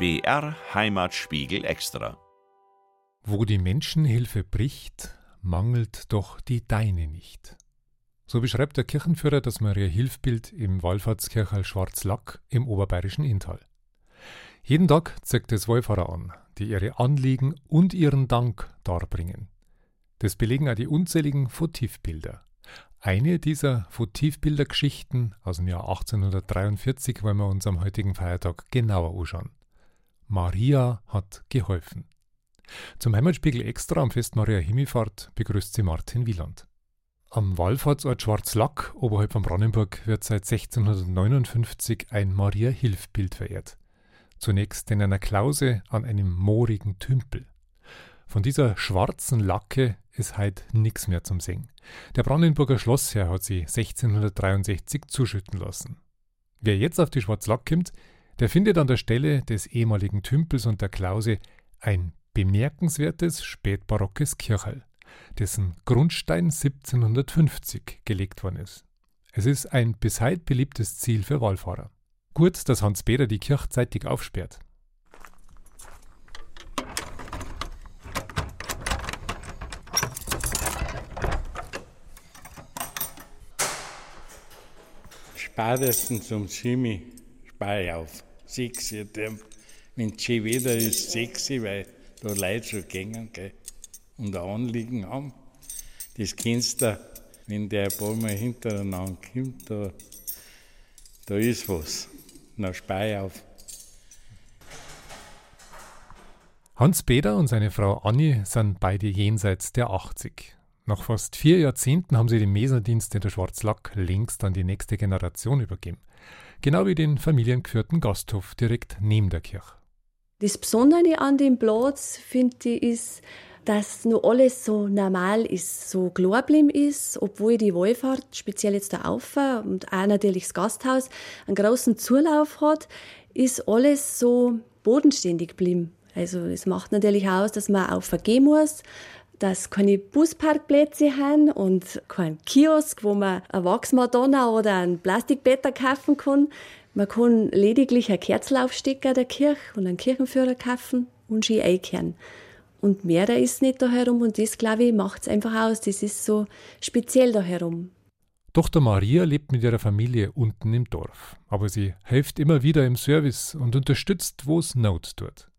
BR Heimatspiegel Extra. Wo die Menschenhilfe bricht, mangelt doch die deine nicht. So beschreibt der Kirchenführer das Maria-Hilf-Bild im Wallfahrtskirchal Schwarzlack im oberbayerischen Inntal. Jeden Tag zeigt es Wallfahrer an, die ihre Anliegen und ihren Dank darbringen. Das belegen auch die unzähligen Votivbilder. Eine dieser Votivbildergeschichten aus dem Jahr 1843 wollen wir uns am heutigen Feiertag genauer anschauen. Maria hat geholfen. Zum Heimatspiegel Extra am Fest Maria Himmelfahrt begrüßt sie Martin Wieland. Am Wallfahrtsort Schwarzlack oberhalb von Brandenburg wird seit 1659 ein Maria-Hilf-Bild verehrt. Zunächst in einer Klause an einem moorigen Tümpel. Von dieser schwarzen Lacke ist heute nichts mehr zum Singen. Der Brandenburger Schlossherr hat sie 1663 zuschütten lassen. Wer jetzt auf die Schwarzlack kommt, der findet an der Stelle des ehemaligen Tümpels und der Klause ein bemerkenswertes spätbarockes Kirchel, dessen Grundstein 1750 gelegt worden ist. Es ist ein bis heute beliebtes Ziel für Wallfahrer. Gut, dass Hans Beder die Kirche zeitig aufsperrt. Spätestens um 7 spare ich auf. 6 wenn es schön Wetter ist, 6 weil da Leute schon gehen gell, und ein Anliegen haben. Das kennst du, wenn der ein paar Mal hintereinander kommt, da, da ist was. Spare ich auf. Hans Beder und seine Frau Anni sind beide jenseits der 80. Nach fast vier Jahrzehnten haben sie den Meserdienst in der Schwarzlack längst an die nächste Generation übergeben. Genau wie den familiengeführten Gasthof direkt neben der Kirche. Das Besondere an dem Platz, finde ich, ist, dass nur alles so normal ist, so klar ist, obwohl die Wallfahrt, speziell jetzt der Aufer und auch natürlich das Gasthaus, einen großen Zulauf hat, ist alles so bodenständig geblieben. Also es macht natürlich aus, dass man auch vergehen muss, dass keine Busparkplätze haben und kein Kiosk, wo man eine Wachsmadonna oder ein Plastikbetter kaufen kann. Man kann lediglich eine Kerzel aufstecken der Kirche und einen Kirchenführer kaufen und Ski einkehren. Und mehr da ist nicht da herum und das, glaube ich, macht es einfach aus. Das ist so speziell da herum. Tochter Maria lebt mit ihrer Familie unten im Dorf, aber sie hilft immer wieder im Service und unterstützt, wo es Not tut.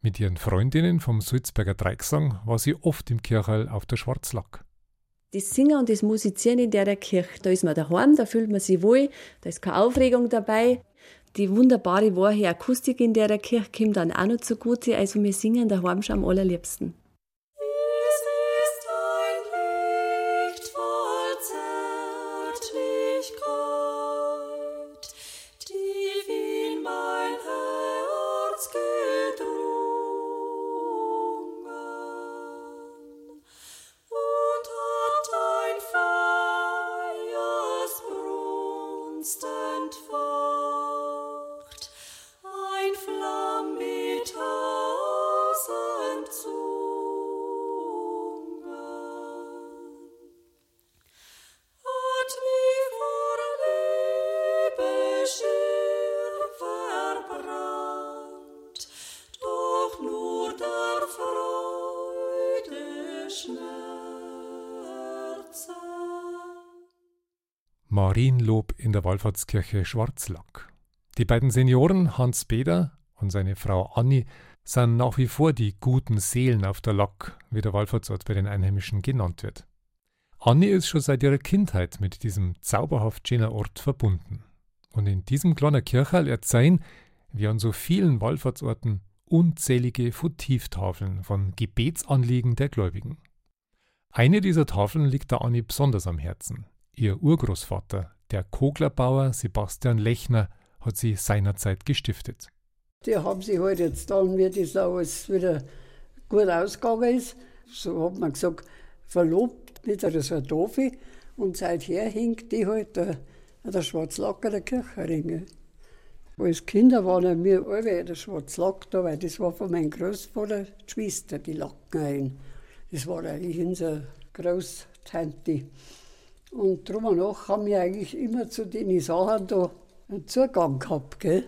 Mit ihren Freundinnen vom Sulzberger Dreigesang war sie oft im Kirchhall auf der Schwarzlack. Das Singen und das Musizieren in der Kirche, da ist man daheim, da fühlt man sich wohl, da ist keine Aufregung dabei. Die wunderbare wahrhe Akustik in der Kirche kommt dann auch noch zugute, also wir singen daheim schon am allerliebsten. Marienlob in der Wallfahrtskirche Schwarzlack. Die beiden Senioren Hans Beder und seine Frau Anni sind nach wie vor die guten Seelen auf der Lack, wie der Wallfahrtsort bei den Einheimischen genannt wird. Anni ist schon seit ihrer Kindheit mit diesem zauberhaft schönen Ort verbunden. Und in diesem kleinen Kirchhall erzählen, wie an so vielen Wallfahrtsorten, unzählige Votivtafeln von Gebetsanliegen der Gläubigen. Eine dieser Tafeln liegt der Anni besonders am Herzen. Ihr Urgroßvater, der Koglerbauer Sebastian Lechner, hat sie seinerzeit gestiftet. Die haben sich halt jetzt dann, wie das alles wieder gut ausgegangen ist, so hat man gesagt, verlobt mit einer Sartofi und seither hängt die halt der, der Schwarzlacker der Kirche Als Kinder waren wir alle der Schwarzlack da, weil das war von meinem Großvater die Schwester, die Lacken ein. Das war eigentlich unsere Großtante. Und drum und nach haben wir eigentlich immer zu den Sachen da einen Zugang gehabt. Gell?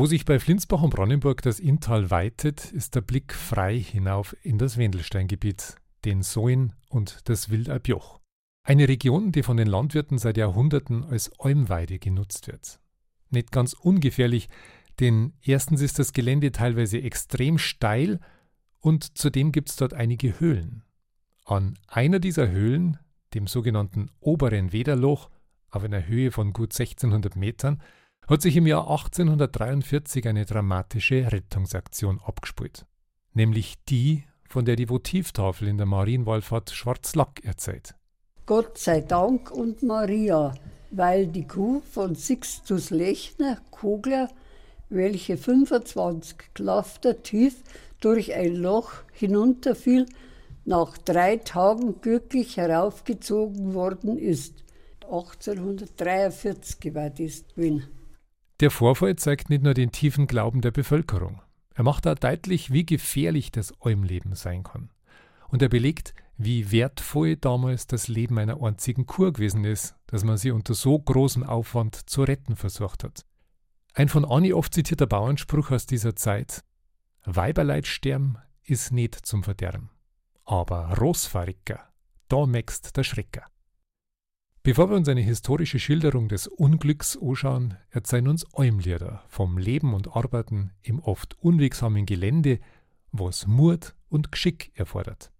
Wo sich bei Flinsbach und Bronnenburg das Inntal weitet, ist der Blick frei hinauf in das Wendelsteingebiet, den Soin und das Wildalbjoch. Eine Region, die von den Landwirten seit Jahrhunderten als Almweide genutzt wird. Nicht ganz ungefährlich, denn erstens ist das Gelände teilweise extrem steil und zudem gibt es dort einige Höhlen. An einer dieser Höhlen, dem sogenannten oberen Wederloch, auf einer Höhe von gut 1600 Metern, hat sich im Jahr 1843 eine dramatische Rettungsaktion abgespielt. Nämlich die, von der die Votivtafel in der Marienwallfahrt Schwarzlack erzählt. Gott sei Dank und Maria, weil die Kuh von Sixtus Lechner, Kogler, welche 25 Klafter tief durch ein Loch hinunterfiel, nach drei Tagen glücklich heraufgezogen worden ist. 1843 war das gewesen. Der Vorfall zeigt nicht nur den tiefen Glauben der Bevölkerung. Er macht auch deutlich, wie gefährlich das Almleben sein kann. Und er belegt, wie wertvoll damals das Leben einer einzigen Kur gewesen ist, dass man sie unter so großem Aufwand zu retten versucht hat. Ein von Anni oft zitierter Bauernspruch aus dieser Zeit: Weiberleid sterben ist nicht zum Verderben. Aber Rosfaricker, da mäxt der Schrecker. Bevor wir uns eine historische Schilderung des Unglücks anschauen, erzählen uns Eumlieder vom Leben und Arbeiten im oft unwegsamen Gelände, was Mut und Geschick erfordert.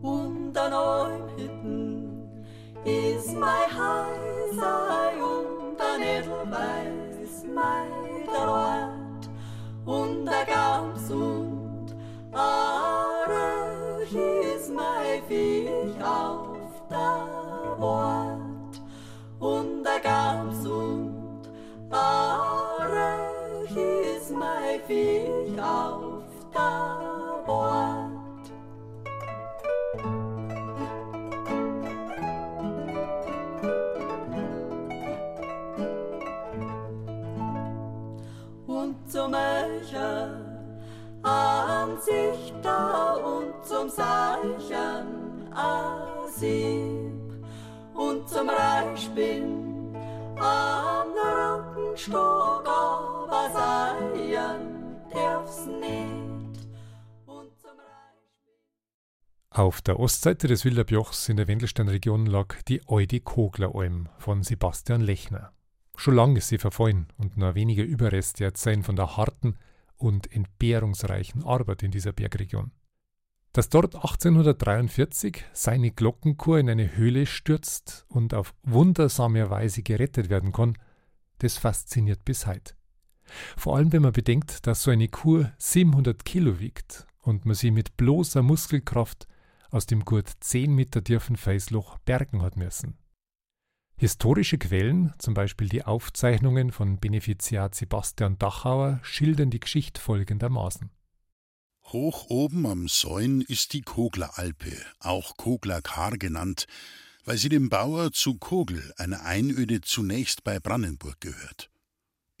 Und an Eumhitten ist mein Heisei und an Edelweiß mein Ort und der Gams und Viech auf der Bord. Und zum Eicher an sich da und zum Seichen an sie und zum Reichspinn am Rockenstock, Auf der Ostseite des Wilderbjochs in der Wendelsteinregion lag die alte Kogleralm von Sebastian Lechner. Schon lange ist sie verfallen und nur wenige Überreste erzählen von der harten und entbehrungsreichen Arbeit in dieser Bergregion. Dass dort 1843 seine Glockenkur in eine Höhle stürzt und auf wundersame Weise gerettet werden kann, das fasziniert bis heute. Vor allem, wenn man bedenkt, dass so eine Kur 700 Kilo wiegt und man sie mit bloßer Muskelkraft aus dem gut 10 Meter tiefen Felsloch bergen hat müssen. Historische Quellen, zum Beispiel die Aufzeichnungen von Benefiziat Sebastian Dachauer, schildern die Geschichte folgendermaßen. Hoch oben am Säun ist die Kogleralpe, auch Koglerkar genannt, weil sie dem Bauer zu Kogel, einer Einöde zunächst bei Brandenburg gehört.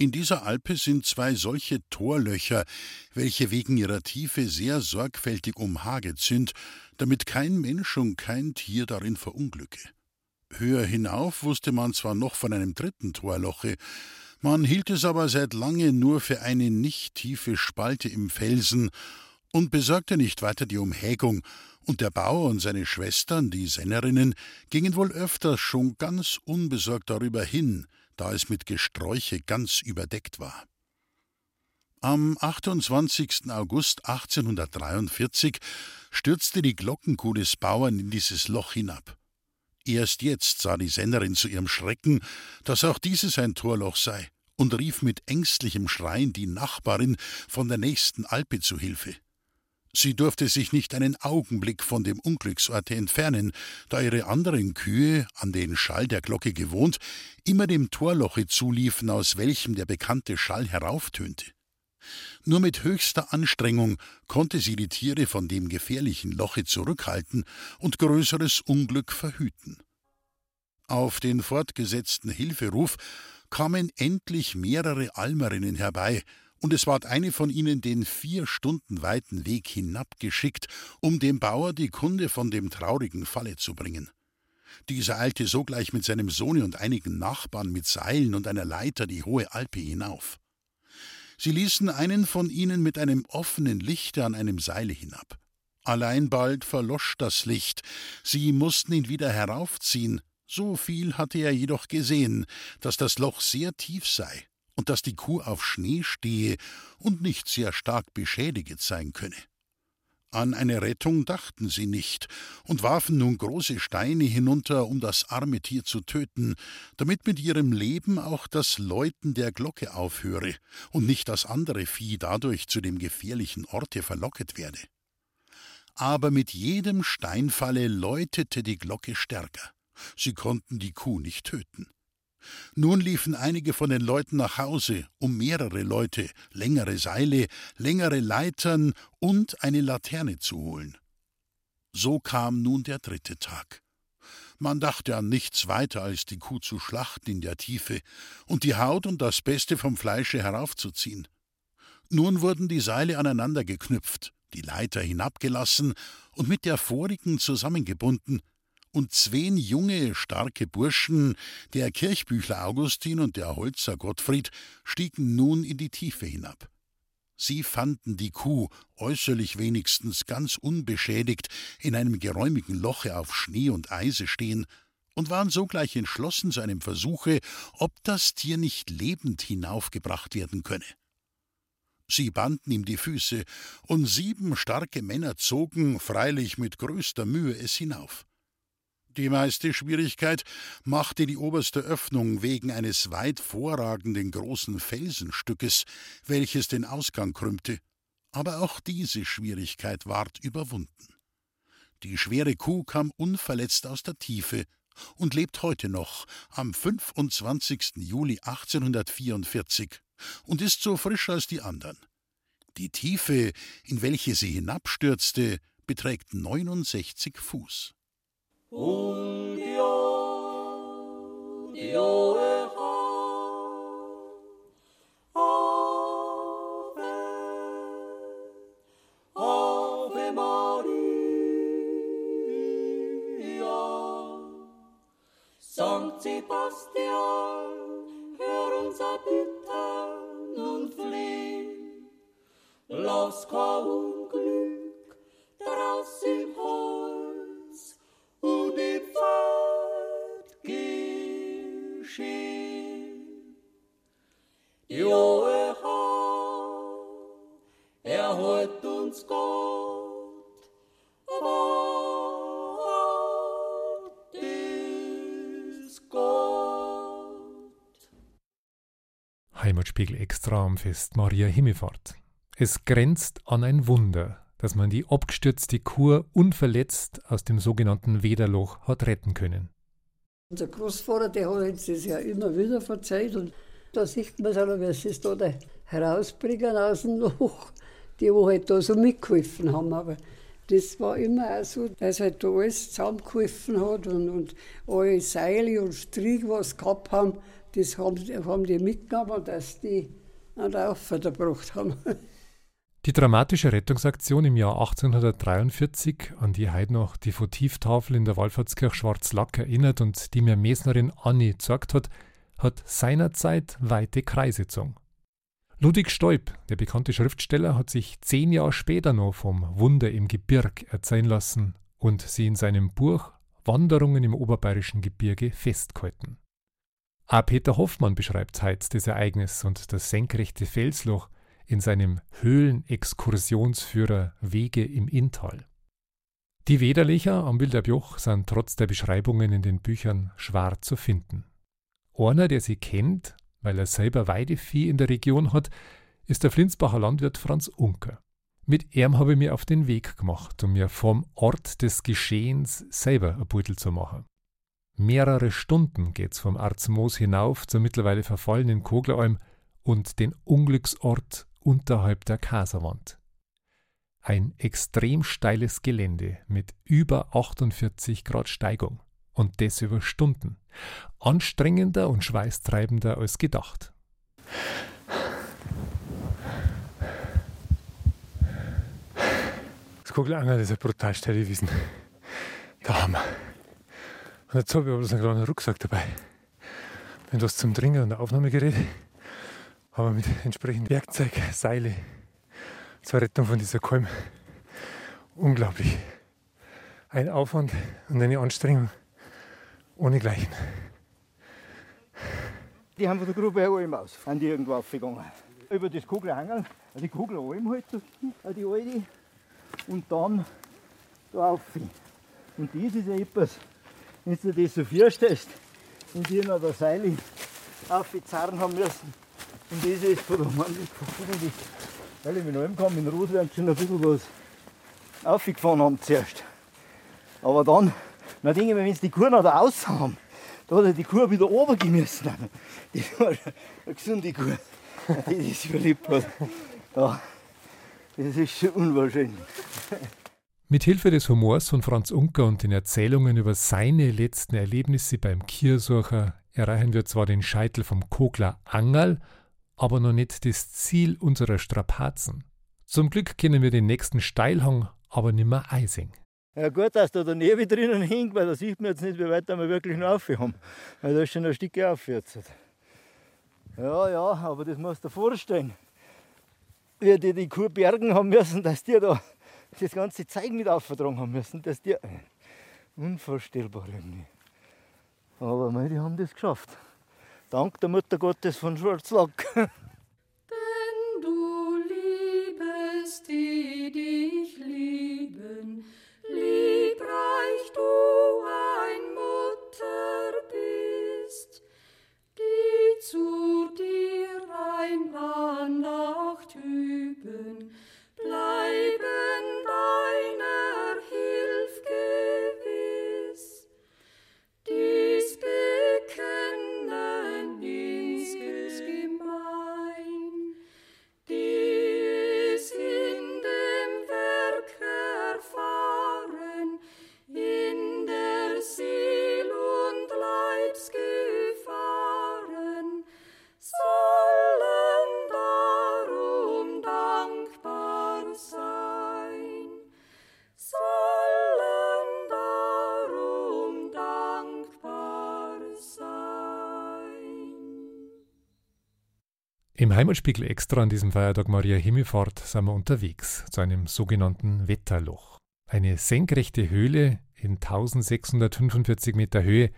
In dieser Alpe sind zwei solche Torlöcher, welche wegen ihrer Tiefe sehr sorgfältig umhaget sind, damit kein Mensch und kein Tier darin verunglücke. Höher hinauf wusste man zwar noch von einem dritten Torloche, man hielt es aber seit lange nur für eine nicht tiefe Spalte im Felsen und besorgte nicht weiter die Umhägung, und der Bauer und seine Schwestern, die Sennerinnen, gingen wohl öfters schon ganz unbesorgt darüber hin, da es mit Gesträuche ganz überdeckt war. Am 28. August 1843 stürzte die Glockenkuh des Bauern in dieses Loch hinab. Erst jetzt sah die Sennerin zu ihrem Schrecken, dass auch dieses ein Torloch sei, und rief mit ängstlichem Schreien die Nachbarin von der nächsten Alpe zu Hilfe. Sie durfte sich nicht einen Augenblick von dem Unglücksorte entfernen, da ihre anderen Kühe, an den Schall der Glocke gewohnt, immer dem Torloche zuliefen, aus welchem der bekannte Schall herauftönte. Nur mit höchster Anstrengung konnte sie die Tiere von dem gefährlichen Loche zurückhalten und größeres Unglück verhüten. Auf den fortgesetzten Hilferuf kamen endlich mehrere Almerinnen herbei und es ward eine von ihnen den vier Stunden weiten Weg hinabgeschickt, um dem Bauer die Kunde von dem traurigen Falle zu bringen. Dieser eilte sogleich mit seinem Sohne und einigen Nachbarn mit Seilen und einer Leiter die hohe Alpe hinauf. Sie ließen einen von ihnen mit einem offenen Lichte an einem Seile hinab. Allein bald verlosch das Licht, sie mussten ihn wieder heraufziehen, so viel hatte er jedoch gesehen, dass das Loch sehr tief sei und dass die Kuh auf Schnee stehe und nicht sehr stark beschädigt sein könne. An eine Rettung dachten sie nicht und warfen nun große Steine hinunter, um das arme Tier zu töten, damit mit ihrem Leben auch das Läuten der Glocke aufhöre und nicht das andere Vieh dadurch zu dem gefährlichen Orte verlocket werde. Aber mit jedem Steinfalle läutete die Glocke stärker. Sie konnten die Kuh nicht töten. Nun liefen einige von den Leuten nach Hause, um mehrere Leute, längere Seile, längere Leitern und eine Laterne zu holen. So kam nun der dritte Tag. Man dachte an nichts weiter, als die Kuh zu schlachten in der Tiefe und die Haut und das Beste vom Fleische heraufzuziehen. Nun wurden die Seile aneinander geknüpft, die Leiter hinabgelassen und mit der vorigen zusammengebunden, und zween junge, starke Burschen, der Kirchbüchler Augustin und der Holzer Gottfried, stiegen nun in die Tiefe hinab. Sie fanden die Kuh, äußerlich wenigstens ganz unbeschädigt, in einem geräumigen Loche auf Schnee und Eise stehen und waren sogleich entschlossen zu einem Versuche, ob das Tier nicht lebend hinaufgebracht werden könne. Sie banden ihm die Füße, und sieben starke Männer zogen, freilich mit größter Mühe, es hinauf. Die meiste Schwierigkeit machte die oberste Öffnung wegen eines weit vorragenden großen Felsenstückes, welches den Ausgang krümmte. Aber auch diese Schwierigkeit ward überwunden. Die schwere Kuh kam unverletzt aus der Tiefe und lebt heute noch am 25. Juli 1844 und ist so frisch als die anderen. Die Tiefe, in welche sie hinabstürzte, beträgt 69 Fuß. un Dio, Dio eja, Ave, Ave Maria, Sancti Pastian, Herums abita, nun flieh, Laus qua un Glück, daraus im Hohen, Heimatspiegel extra am Fest Maria Himmelfahrt. Es grenzt an ein Wunder, dass man die abgestürzte Kur unverletzt aus dem sogenannten Wederloch hat retten können. Unser Großvater, der hat uns das ja immer wieder verzeiht und da sieht man dann, wie sie es da da herausbringen aus dem Loch, die, wo halt da so mitgeholfen haben. Aber das war immer auch so, dass halt da alles zusammengeholfen hat und, und alle Seile und Striege, was sie gehabt haben, das haben, haben die mitgenommen, dass die an der Auffahrt gebracht haben. Die dramatische Rettungsaktion im Jahr 1843, an die heute noch die Votivtafel in der Wallfahrtskirche Schwarzlack erinnert und die mir Mesnerin Anni gezeigt hat, hat seinerzeit weite Kreise gezogen. Ludwig Stoib, der bekannte Schriftsteller, hat sich zehn Jahre später noch vom Wunder im Gebirg erzählen lassen und sie in seinem Buch Wanderungen im oberbayerischen Gebirge festgehalten. Auch Peter Hoffmann beschreibt heute das Ereignis und das senkrechte Felsloch in seinem Höhlenexkursionsführer Wege im Inntal. Die Wederlicher am Bilderbjoch sind trotz der Beschreibungen in den Büchern schwer zu finden. Einer, der sie kennt, weil er selber Weidevieh in der Region hat, ist der Flinsbacher Landwirt Franz Unker. Mit ihm habe ich mir auf den Weg gemacht, um mir vom Ort des Geschehens selber ein Beutel zu machen. Mehrere Stunden geht's vom Arzmoos hinauf zur mittlerweile verfallenen Kogleralm und den Unglücksort unterhalb der Kaserwand. Ein extrem steiles Gelände mit über 48 Grad Steigung und das über Stunden. Anstrengender und schweißtreibender als gedacht. Das Kugelanger, das ist ja brutal steil gewesen. Da haben wir. Und jetzt habe ich aber bloß einen kleinen Rucksack dabei. Wenn was zum Trinken und ein Aufnahmegerät. Aber mit entsprechend Werkzeug, Seile zur Rettung von dieser Kolm. Unglaublich. Ein Aufwand und eine Anstrengung ohnegleichen. Die haben von der Gruppe her allem aus, sind die irgendwo aufgegangen. Über das Kugelhangel, die Kugel allem halt, die alte, und dann da rauf. Und das ist ja etwas, wenn du das so vorstellst, und die noch der Seile aufgezerren haben müssen. Und das ist von der Mann gefunden, weil ich mit allem kam, in Roswern schon ein bisschen was aufgefahren haben zuerst. Aber dann, dann denke ich mir, wenn sie die Kuh noch da raus haben, da hat er die Kuh wieder runtergehen müssen. Das war eine gesunde Kuh, die das überlebt hat. Ja, das ist schon unwahrscheinlich. Mit Hilfe des Humors von Franz Unker und den Erzählungen über seine letzten Erlebnisse beim Kiersucher erreichen wir zwar den Scheitel vom Kogler Angerl, aber noch nicht das Ziel unserer Strapazen. Zum Glück kennen wir den nächsten Steilhang, aber nimmer Eising. Ja gut, dass da der Nebel drinnen hängt, weil da sieht man jetzt nicht, wie weit wir wirklich noch rauf haben. Weil da ist schon ein Stück auf jetzt. Ja, ja, aber das musst du dir vorstellen. Wie die die Kuh bergen haben müssen, dass die da das ganze Zeug mit aufvertragen haben müssen, dass die... Unvorstellbar irgendwie. Aber mei, die haben das geschafft. Dank der Mutter Gottes von Schwarzlack. Im Heimatspiegel extra an diesem Feiertag Maria Himmelfahrt sind wir unterwegs zu einem sogenannten Wetterloch. Eine senkrechte Höhle in 1645 Meter Höhe,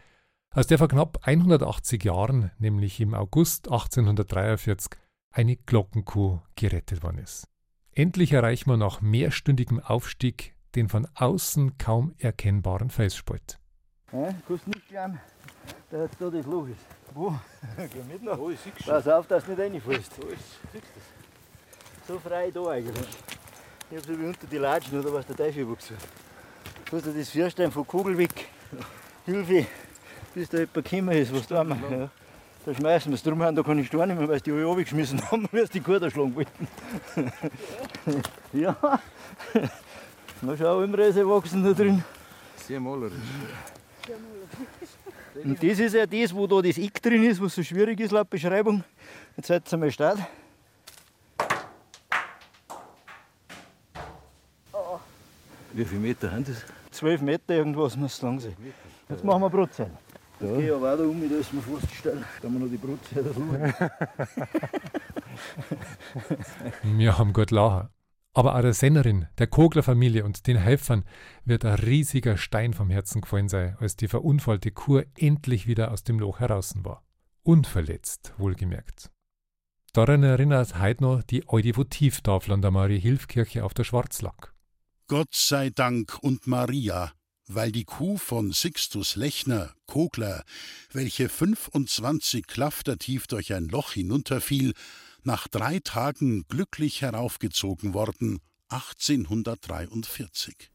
aus der vor knapp 180 Jahren, nämlich im August 1843, eine Glockenkuh gerettet worden ist. Endlich erreichen wir nach mehrstündigem Aufstieg den von außen kaum erkennbaren Felsspalt. Ja, kannst nicht glauben, dass da das Loch ist. Wo? Geh mit noch. Pass auf, dass du nicht reinfällst. So frei da eigentlich. Ich hab so wie unter die Latschen oder was der Teufel wuchs. Kannst du das vorstellen von Kugel weg? Hilfe, bis da jemand gekommen ist, was da machen. Ja. Da schmeißen wir es drum an, da kann ich stehen nicht mehr, weil sie die alle runtergeschmissen haben, weil sie die Kuh erschlagen wollten. ja. Na schau, Imrese wachsen da drin. Sehr malerisch. Und das ist ja das, wo da das Eck drin ist, was so schwierig ist laut Beschreibung. Jetzt setzen wir Start. Wie viele Meter haben das? 12 Meter irgendwas muss es lang sein. Jetzt machen wir. Jetzt gehe ich aber auch da um, da ist mir steil. Da haben wir noch die Brutzeit schauen. Wir haben gut lachen. Aber auch der Sennerin, der Kogler-Familie und den Helfern wird ein riesiger Stein vom Herzen gefallen sein, als die verunfallte Kur endlich wieder aus dem Loch heraus war. Unverletzt, wohlgemerkt. Daran erinnert heute noch die alte an der Marie-Hilf-Kirche auf der Schwarzlack. Gott sei Dank und Maria, weil die Kuh von Sixtus Lechner, Kogler, welche 25 Klafter tief durch ein Loch hinunterfiel, nach drei Tagen glücklich heraufgezogen worden, 1843.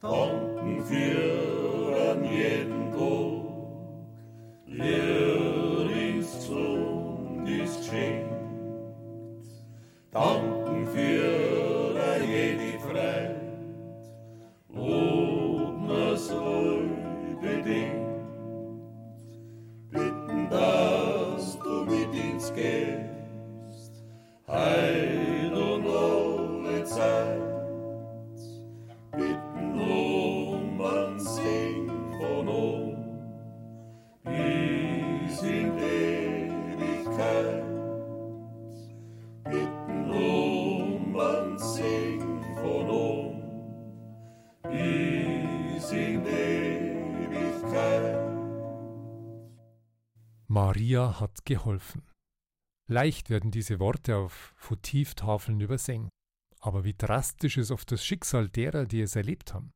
Danken für an jeden Tag, Sohn ist geschenkt. Danken für Geholfen. Leicht werden diese Worte auf Votivtafeln übersehen. Aber wie drastisch ist oft das Schicksal derer, die es erlebt haben.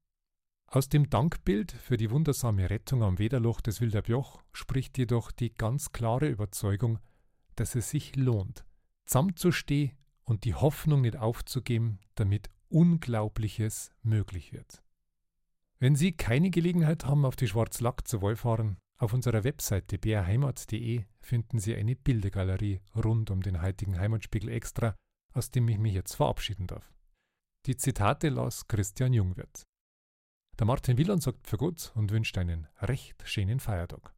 Aus dem Dankbild für die wundersame Rettung am Wederloch des Wilderbjoch spricht jedoch die ganz klare Überzeugung, dass es sich lohnt, zusammenzustehen und die Hoffnung nicht aufzugeben, damit Unglaubliches möglich wird. Wenn Sie keine Gelegenheit haben, auf die Schwarzlack zu fahren, auf unserer Webseite brheimat.de finden Sie eine Bildegalerie rund um den heutigen Heimatspiegel Extra, aus dem ich mich jetzt verabschieden darf. Die Zitate las Christian Jungwirth. Der Martin Wieland sagt für gut und wünscht einen recht schönen Feiertag.